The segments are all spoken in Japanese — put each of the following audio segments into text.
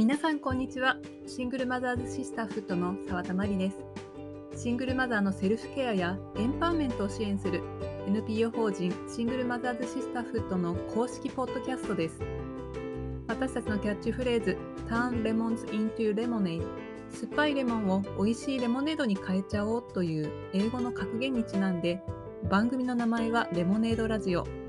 皆さんこんにちは。シングルマザーズシスターフットの澤田真理です。シングルマザーのセルフケアやエンパワーメントを支援する NPO 法人シングルマザーズシスターフットの公式ポッドキャストです。私たちのキャッチフレーズ Turn Lemons into Lemonade 酸っぱいレモンを美味しいレモネードに変えちゃおうという英語の格言にちなんで番組の名前はレモネードラジオ。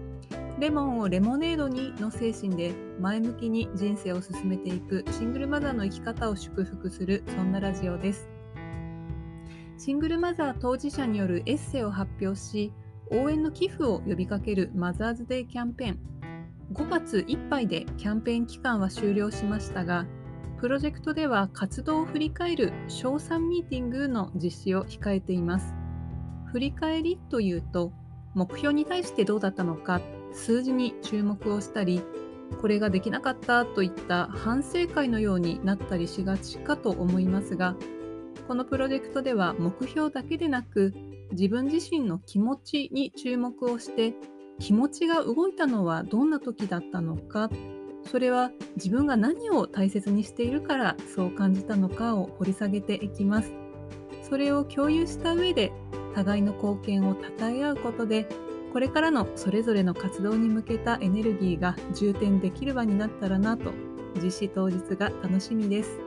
レモンをレモネードにの精神で前向きに人生を進めていくシングルマザーの生き方を祝福するそんなラジオです。シングルマザー当事者によるエッセイを発表し応援の寄付を呼びかけるマザーズデーキャンペーン。5月いっぱいでキャンペーン期間は終了しましたがプロジェクトでは活動を振り返る賞賛ミーティングの実施を控えています。振り返りというと目標に対してどうだったのか数字に注目をしたりこれができなかったといった反省会のようになったりしがちかと思いますがこのプロジェクトでは目標だけでなく自分自身の気持ちに注目をして気持ちが動いたのはどんな時だったのかそれは自分が何を大切にしているからそう感じたのかを掘り下げていきます。それを共有した上で互いの貢献を称え合うことでこれからのそれぞれの活動に向けたエネルギーが充填できる場になったらなと実施当日が楽しみです。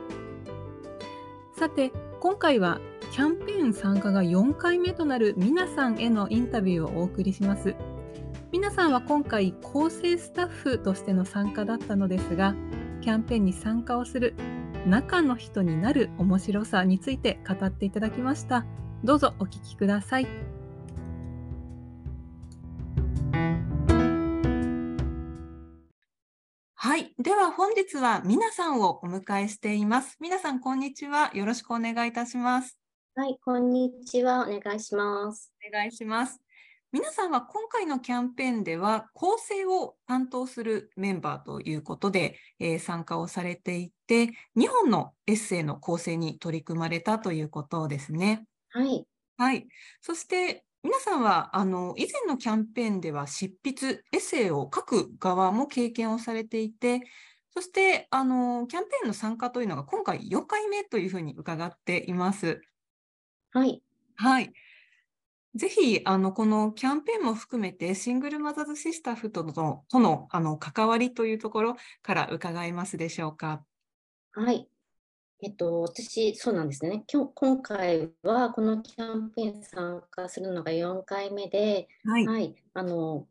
さて今回はキャンペーン参加が4回目となる皆さんへのインタビューをお送りします。皆さんは今回構成スタッフとしての参加だったのですがキャンペーンに参加をする中の人になる面白さについて語っていただきました。どうぞお聞きください。はい。では本日は皆さんをお迎えしています。皆さん、こんにちは。よろしくお願いいたします。はい、こんにちは。お願いします。お願いします。皆さんは今回のキャンペーンでは構成を担当するメンバーということで、えー、参加をされていて、2本のエッセイの構成に取り組まれたということですね。はい。はい。そして皆さんはあの以前のキャンペーンでは執筆、エッセイを書く側も経験をされていて、そしてあのキャンペーンの参加というのが今回4回目というふうに伺っています。はい。はい。ぜひ、あの、このキャンペーンも含めて、シングルマザーズシスターフとのとのあの関わりというところから伺えますでしょうか？はい。えっと、私、そうなんですね。今日今回はこのキャンペーン参加するのが4回目で、はい、はい、あの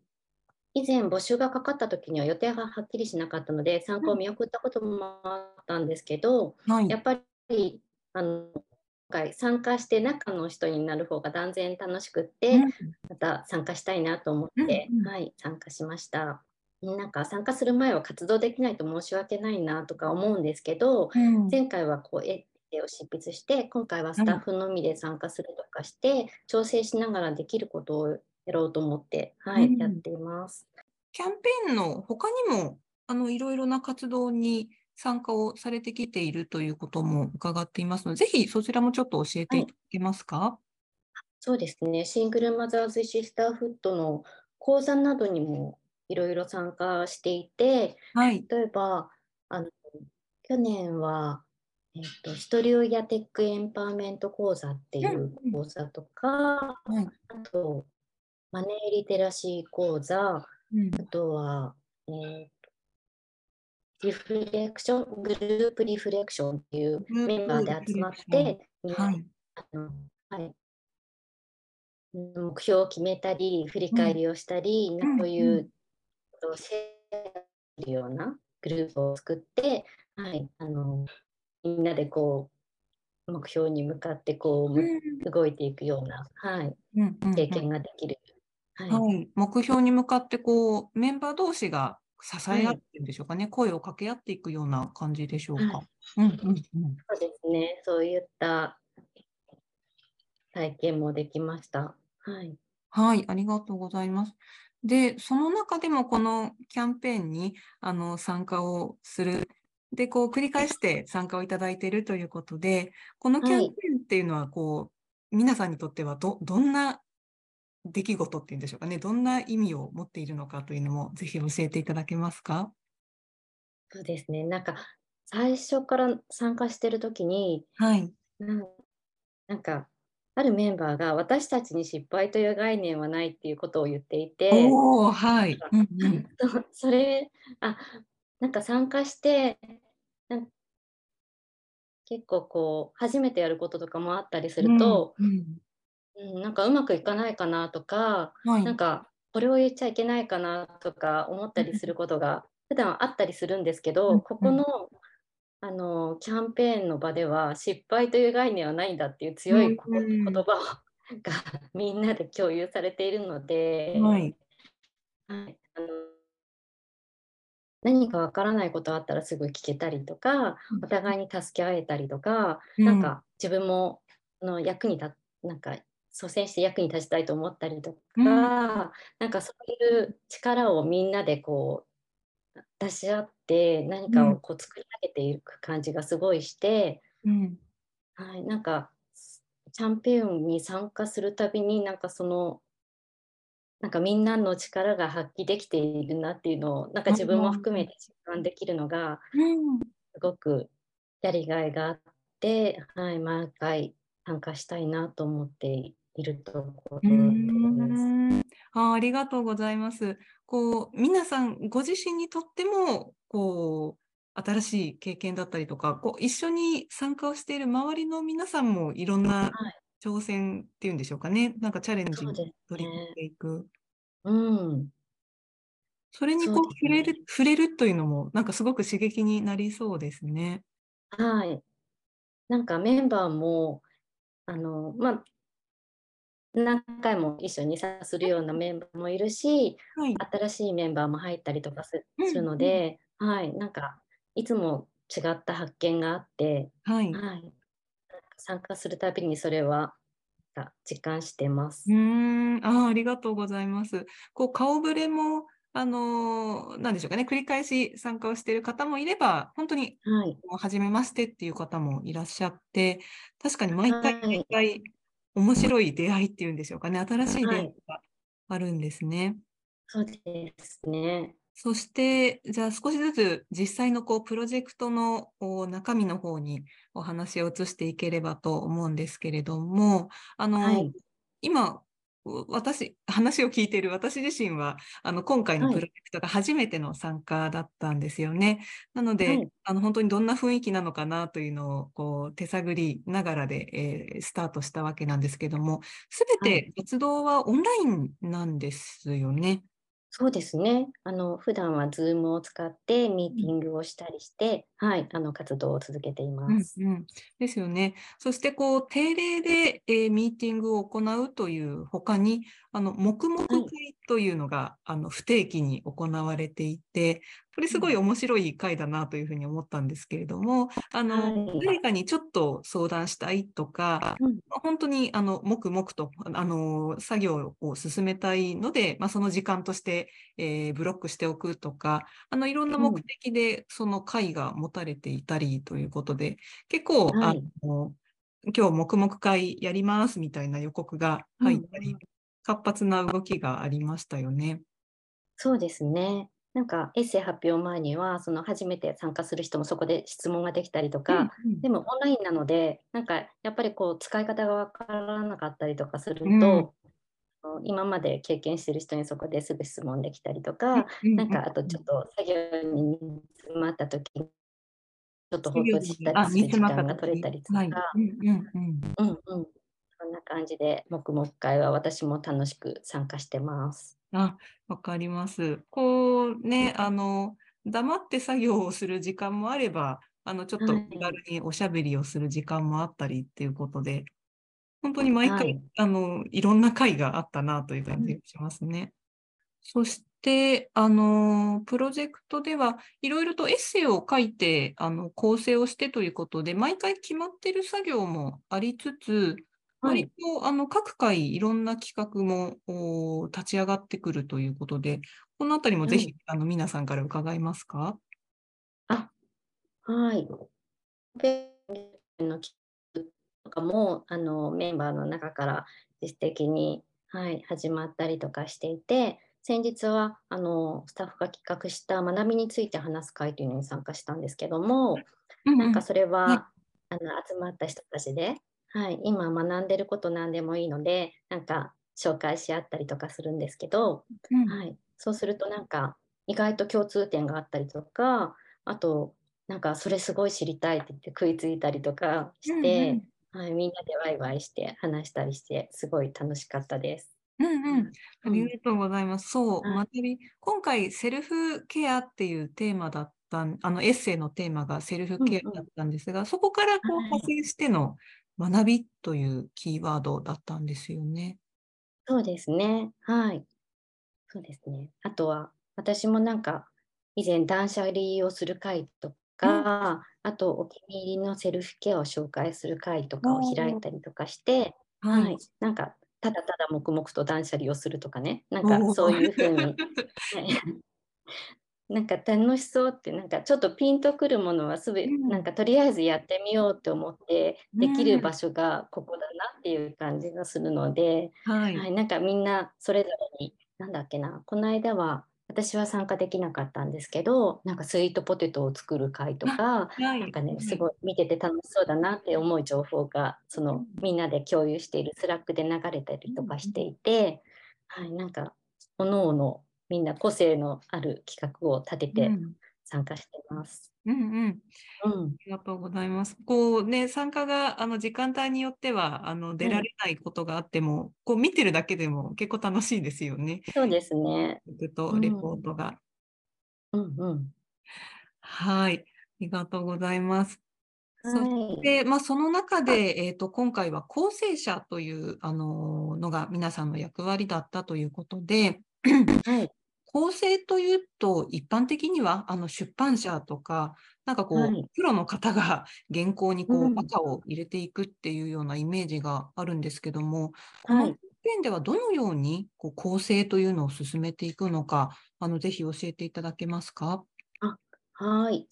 以前募集がかかった時には予定がはっきりしなかったので参加を見送ったこともあったんですけど、はい、やっぱりあの今回参加して中の人になる方が断然楽しくって、うん、また参加したいなと思って、うん、はい、参加しました。なんか参加する前は活動できないと申し訳ないなとか思うんですけど、うん、前回はこうエッを執筆して今回はスタッフのみで参加するとかして、調整しながらできることをやろうと思って、はい、うん、やっています。キャンペーンの他にもあのいろいろな活動に参加をされてきているということも伺っていますので、ぜひそちらもちょっと教えてい。ただけますか？はい、そうですね、シングルマザーズシスターフットの講座などにもいろいろ参加していて、はい、例えばあの去年は、えーと、ひとり親テックエンパワーメント講座っていう講座とか、うん、あとマネーリテラシー講座、うん、あとは、えーリフレクション、グループリフレクションっていうメンバーで集まって、はい、あのはい、目標を決めたり、振り返りをしたり、うん、こういうとシェアするようなグループを作って、はい、あのみんなでこう目標に向かってこう、うん、動いていくような、はい、うんうん、経験ができる、はい、はい、目標に向かってこうメンバー同士が支え合ってるんでしょうかね、はい、声を掛け合っていくような感じでしょうか。うんうんうん、そうですね、そういった体験もできました。はい、はい、ありがとうございます。で、その中でもこのキャンペーンにあの参加をする。で、こう繰り返して参加をいただいているということで、このキャンペーンっていうのは、こう、はい、皆さんにとってはど、どんな出来事っていうんでしょうかね、どんな意味を持っているのかというのも、ぜひ教えていただけますか？そうですね、なんか、最初から参加してる時に、はい、なんかあるメンバーが私たちに失敗という概念はないっていうことを言っていて、はい、それあなんか参加して結構こう初めてやることとかもあったりすると、うん、うん、なんかうまくいかないかなとか、はい、なんかこれを言っちゃいけないかなとか思ったりすることが普段あったりするんですけど、ここのあのキャンペーンの場では失敗という概念はないんだっていう強い言葉 がみんなで共有されているので、はい、はい、あの何かわからないことあったらすぐ聞けたりとか、お互いに助け合えたりとか、うん、なんか自分もの役に立なんか率先して役に立ちたいと思ったりとか、うん、なんかそういう力をみんなでこう出し合って何かをこう作り上げていく感じがすごいして、うん、はい、なんかキャンペーンに参加するたびになんかそのなんかみんなの力が発揮できているなっていうのをなんか自分も含めて実感できるのがすごくやりがいがあって、はい、毎回参加したいなと思っているところです。あありがとうございます。こう皆さんご自身にとってもこう新しい経験だったりとかこう一緒に参加をしている周りの皆さんもいろんな挑戦っていうんでしょうかね、なんかチャレンジに取り組んでいく。うん。それにこう触れる、触れるというのも、なんかすごく刺激になりそうですね。はい。なんかメンバーも、あの、まあ、何回も一緒に参加するようなメンバーもいるし、はい。新しいメンバーも入ったりとかすするので、はい、なんかいつも違った発見があって、はい。はい。参加するたびにそれは実感してます。うんあありがとうございます。こう顔ぶれもあのなんでしょうかね繰り返し参加をしている方もいれば本当に、はい、初めましてっていう方もいらっしゃって確かに毎回毎回面白い出会いっていうんでしょうかね新しい出会いがあるんですね。はい、そうですね。そして、じゃあ少しずつ実際のこうプロジェクトの中身の方にお話を移していければと思うんですけれども、あの、はい、今、私、話を聞いている私自身は、あの、今回のプロジェクトが初めての参加だったんですよね。はい、なので、はい、あの、本当にどんな雰囲気なのかなというのを、こう、手探りながらで、えー、スタートしたわけなんですけども、すべて活動はオンラインなんですよね。そうですね。あの、普段は Zoom を使ってミーティングをしたりして、はい、あの、活動を続けています。うんうん、ですよね。そして、こう、定例で、えー、ミーティングを行うというほかに、あの、黙々会というのが、はい、あの、不定期に行われていて、これすごい面白い回だなというふうに思ったんですけれども、あの、はい、誰かにちょっと相談したいとか、うん、本当にあの黙々とあの作業を進めたいので、まあ、その時間として、えー、ブロックしておくとか、あのいろんな目的でその会が持たれていたりということで、結構、はい、あの今日黙々会やりますみたいな予告が入ったり、うん、活発な動きがありましたよね。そうですね。なんかエッセイ発表前にはその初めて参加する人もそこで質問ができたりとか、うんうん、でもオンラインなのでなんかやっぱりこう使い方が分からなかったりとかすると、うん、今まで経験してる人にそこですぐ質問できたりとか、うんうん、なんかあとちょっと作業に詰まった時にちょっとほっとしたりする時間が取れたりとか、うんうんそんな感じで黙々会は私も楽しく参加してます。あ、わかります。こうね、あの、黙って作業をする時間もあれば、あの、ちょっと気軽におしゃべりをする時間もあったりっていうことで、本当に毎回、はい、あの、いろんな会があったなという感じがしますね。そして、あの、プロジェクトではいろいろとエッセイを書いて、あの、構成をしてということで、毎回決まってる作業もありつつ、割とあの各回いろんな企画も立ち上がってくるということで、このあたりもぜひ、はい、あの皆さんから伺いますか？あはい。のとかもあのメンバーの中から自主的に、はい、始まったりとかしていて、先日はあのスタッフが企画した学びについて話す会というのに参加したんですけども、うんうん、なんかそれは、あの集まった人たちで、はい、今学んでること何でもいいのでなんか紹介し合ったりとかするんですけど、うん、はい、そうするとなんか意外と共通点があったりとかあとなんかそれすごい知りたいって言って食いついたりとかして、うんうん、はい、みんなでワイワイして話したりしてすごい楽しかったです。うんうん、ありがとうございます。そう、学び、今回セルフケアっていうテーマだったあのエッセイのテーマがセルフケアだったんですが、うんうん、そこからこう派生しての学びというキーワードだったんですよね。そうですね。はい。そうですね。あとは私もなんか以前断捨離をする会とか、あとお気に入りのセルフケアを紹介する会とかを開いたりとかして、はい、はい、なんかただただ黙々と断捨離をするとかね、なんかそういうふうに、なんか楽しそうってなんかちょっとピンとくるものはすべ、うん、なんかとりあえずやってみようと思ってできる場所がここだなっていう感じがするので、うん、はい、はい、なんかみんなそれぞれになんだっけなこの間は私は参加できなかったんですけどなんかスイートポテトを作る会とか、はい、なんかねすごい見てて楽しそうだなって思う情報がそのみんなで共有しているスラックで流れたりとかしていて、はい、なんかおのおのみんな個性のある企画を立てて参加してます。うんうん、うん、ありがとうございます。こうね、参加があの時間帯によってはあの出られないことがあっても、うん、こう見てるだけでも結構楽しいですよね。そうですね。とレポートが。うん、うん、はい、ありがとうございます。そして、まあ、その中で、えーと、今回は構成者という、あののが皆さんの役割だったということで、はい、構成というと、一般的にはあの出版社とか、なんかこう、はい、プロの方が 原稿にこう、赤を入れていくっていうようなイメージがあるんですけども、この点ではどのようにこう構成というのを進めていくのか、あのぜひ教えていただけますか？あはい。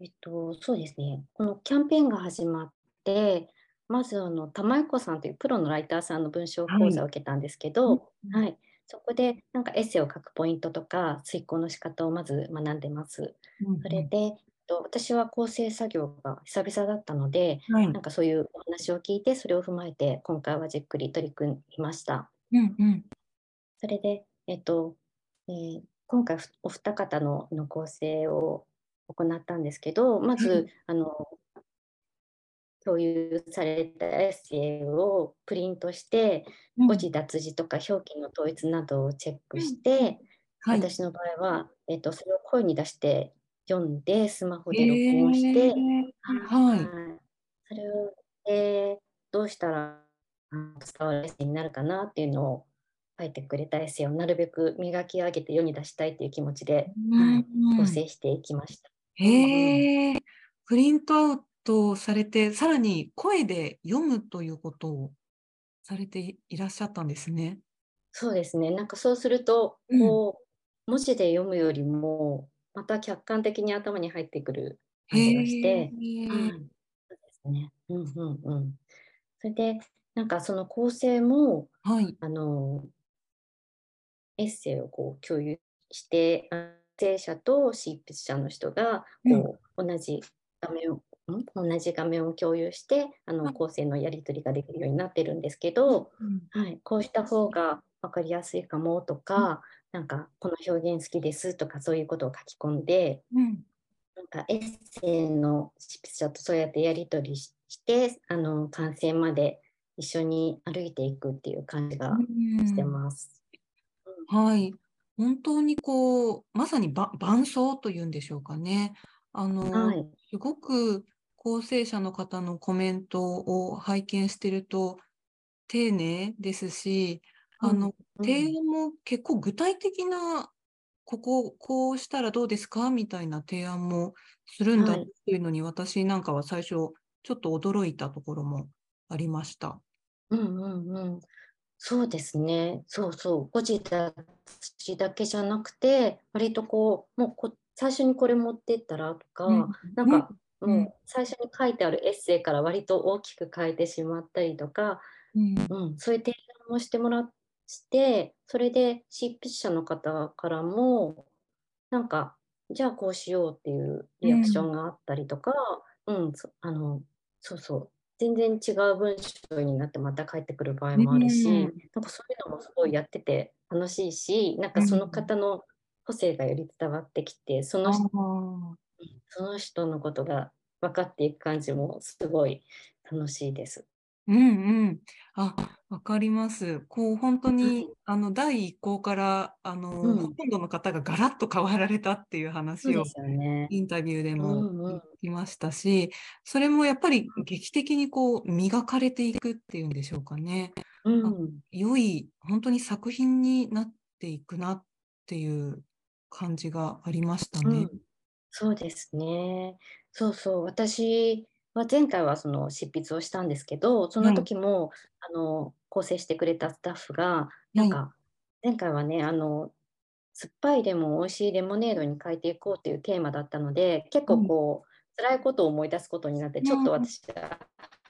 えっと、そうですね。このキャンペーンが始まって、まずあの玉井子さんというプロのライターさんの文章講座を受けたんですけど、はい、はいそこでなんかエッセイを書くポイントとか遂行の仕方をまず学んでます。うんうん、それで私は構成作業が久々だったので、はい、なんかそういうお話を聞いてそれを踏まえて今回はじっくり取り組みました。うんうん、それで、えっとえー、今回お二方のの構成を行ったんですけどまず、あの共有されたエッセイをプリントして、うん、誤字脱字とか表記の統一などをチェックして、うん。はい、私の場合は、えーと、それを声に出して読んでスマホで録音して、はい、それを、えー、どうしたら伝わるエッセイになるかなっていうのを書いてくれたエッセイをなるべく磨き上げて世に出したいという気持ちで、はい、構成していきました。へえ、プリントアウとされて、さらに声で読むということをされていらっしゃったんですね。そうですね。なんかそうすると、こう、うん、文字で読むよりも、また客観的に頭に入ってくる感じがして、はい、そうですね。うんうんうん。それで、なんかその構成も、はい、あの、エッセイをこう共有して、生者と執筆者の人がこう、うん、同じ画面を同じ画面を共有してあの構成のやり取りができるようになってるんですけど、はい、こうした方が分かりやすいかもとか、なんかこの表現好きですとかそういうことを書き込んで、うん、なんかエッセイの執筆者とそうやってやり取りしてあの完成まで一緒に歩いていくっていう感じがしてます。うん、はい。本当にこうまさに伴奏というんでしょうかね。あの、はい、すごく構成者の方のコメントを拝見してると丁寧ですし、あの、うん、提案も結構具体的なこここうしたらどうですか？みたいな提案もするんだっていうのに、はい、私なんかは最初ちょっと驚いたところもありました。うんうんうん。そうですね。そうそう。誤字脱字だけじゃなくて、割とこう、もうこ最初にこれ持ってったらとか、うん、なんかもう最初に書いてあるエッセイから割と大きく変えてしまったりとか、うん、うん、そういう提案をしてもらしてそれで執筆者の方からもなんかじゃあこうしようっていうリアクションがあったりとか、うん、うん、あのそうそう。全然違う文章になってまた帰ってくる場合もあるし、うん、なんかそういうのもすごいやってて楽しいしなんかその方の個性がより伝わってきてそのその人のことが分かっていく感じもすごい楽しいです。うんうん。あ、わかります。こう本当に、あの第一項からあの、うん、ほとんどの方がガラッと変わられたっていう話をね、インタビューでも聞きましたし、うんうん、それもやっぱり劇的にこう磨かれていくっていうんでしょうかね。うん、良い本当に作品になっていくなっていう感じがありましたね。そうですね。そうそう、私は前回はその執筆をしたんですけど、その時も、あの、構成してくれたスタッフが、なんか、前回はね、あの、酸っぱいレモン美味しいレモネードに変えていこうっていうテーマだったので、結構こう、辛いことを思い出すことになって、ちょっと私が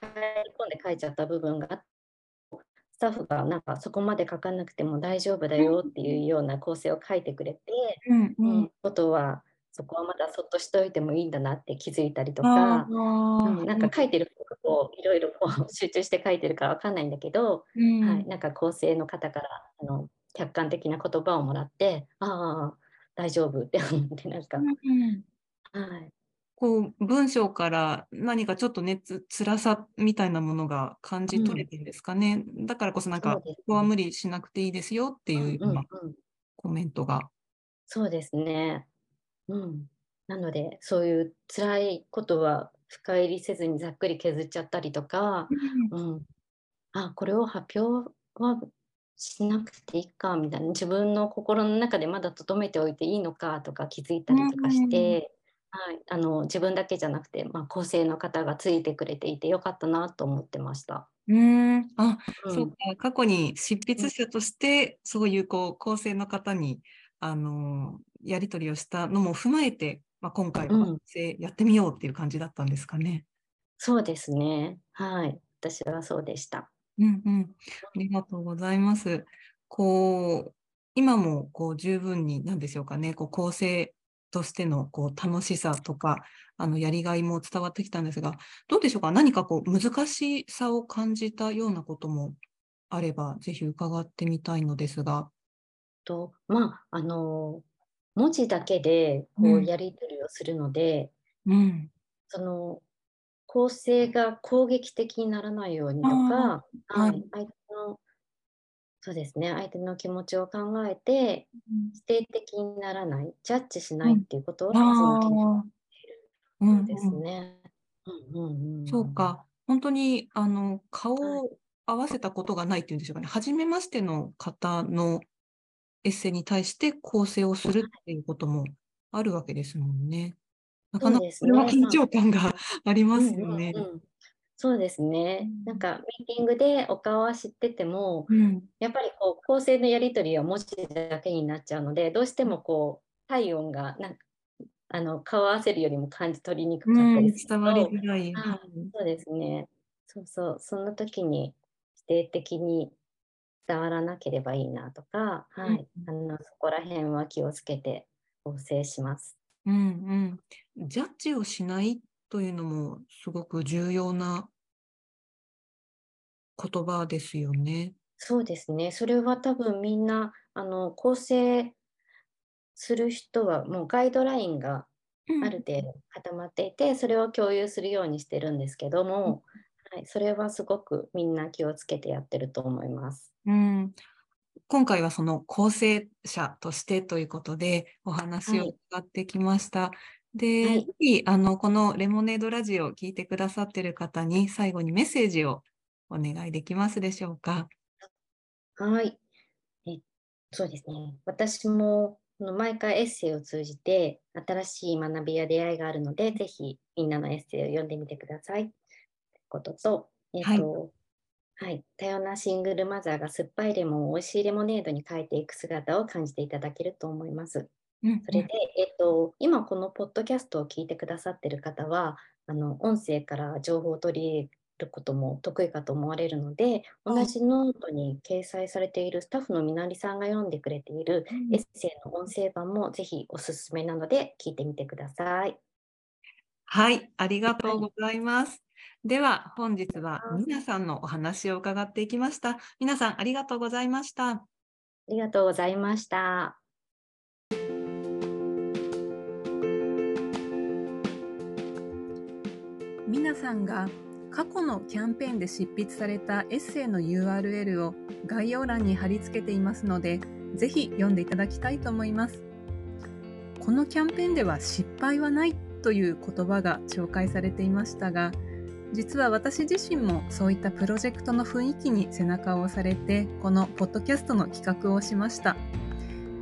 入り込んで書いちゃった部分があって、スタッフがなんかそこまで書かなくても大丈夫だよっていうような構成を書いてくれて、うん。うん、ことはそこはまだそっとしておいてもいいんだなって気づいたりとか、うん、なんか書いてることをいろいろこう集中して書いてるかわかんないんだけど、うん、はい、なんか構成の方からあの客観的な言葉をもらってああ大丈夫って思ってなんか、うん、はい、こう文章から何かちょっとねつ辛さみたいなものが感じ取れてるんですかね、うん、だからこそなんか、ここは無理しなくていいですよっていうようなコメントが。そうですねうん、なのでそういう辛いことは深入りせずにざっくり削っちゃったりとか、うん、うん、あこれを発表はしなくていいかみたいな。自分の心の中でまだ留めておいていいのかとか気づいたりとかして、はい、あの自分だけじゃなくて、まあ、構成の方がついてくれていてよかったなと思ってました。うん。あ、うん、そうか。過去に執筆者として、そういうこう構成の方にあのやり取りをしたのも踏まえて、まあ、今回はやってみようっていう感じだったんですかね。うん、そうですね。はい。私はそうでした。うんうん。ありがとうございます。こう、今もこう十分に何でしょうかね、こう構成としてのこう楽しさとか、あのやりがいも伝わってきたんですが、どうでしょうか、何かこう難しさを感じたようなこともあれば、ぜひ伺ってみたいのですが。とまああの文字だけでこうやり取りをするので、うん、その構成が攻撃的にならないようにとか、はい、相手のそうですね相手の気持ちを考えて否定的にならないジャッジしないっていうことは、そうですね。そうか。本当にあの顔を合わせたことがないっていうんでしょうかね、初めましての方のエッセイに対して構成をするっていうこともあるわけですもんね。なかなかそれは緊張感がありますよね。そうですね、うん、なんかミーティングでお顔は知ってても、うん、やっぱりこう構成のやり取りは文字だけになっちゃうのでどうしてもこう体温がなんかあの顔合わせるよりも感じ取りにくかったりする、うん、伝わりづらい、そうですね。そうそう。その時に否定的に伝わらなければいいなとか、はい、あのそこら辺は気をつけて構成します。うんうん、ジャッジをしないというのもすごく重要な言葉ですよね。そうですね。それは多分みんなあの構成する人はもうガイドラインがある程度固まっていて、うん、それを共有するようにしてるんですけども、はい、それはすごくみんな気をつけてやってると思います。うん、今回はその構成者としてということでお話を伺ってきました。はい、で、はい、あのこのレモネードラジオを聞いてくださっている方に最後にメッセージをお願いできますでしょうか？はい。えそうですね。私も毎回エッセイを通じて新しい学びや出会いがあるので、ぜひみんなのエッセイを読んでみてください。ことと、えーとはい、はい、多様なシングルマザーが酸っぱいレモンを美味しいレモネードに変えていく姿を感じていただけると思います。うん、それで、えーと、今このポッドキャストを聞いてくださってる方はあの音声から情報を取り入れることも得意かと思われるので、同じノートに掲載されているスタッフのみなりさんが読んでくれているエッセイの音声版もぜひおすすめなので聞いてみてください。はい、ありがとうございます。はい、では本日は皆さんのお話を伺っていきました。皆さんありがとうございました。ありがとうございました。皆さんが過去のキャンペーンで執筆されたエッセイの URL を概要欄に貼り付けていますので、ぜひ読んでいただきたいと思います。このキャンペーンでは失敗はないという言葉が紹介されていましたが、実は私自身もそういったプロジェクトの雰囲気に背中を押されて、このポッドキャストの企画をしました。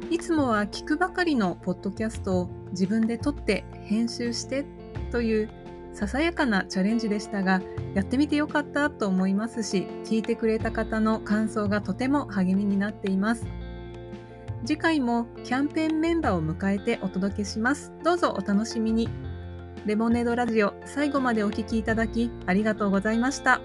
いつもは聞くばかりのポッドキャストを自分で撮って編集してというささやかなチャレンジでしたが、やってみてよかったと思いますし、聞いてくれた方の感想がとても励みになっています。次回もキャンペーンメンバーを迎えてお届けします。どうぞお楽しみに。レモネードラジオ最後までお聴きいただきありがとうございました。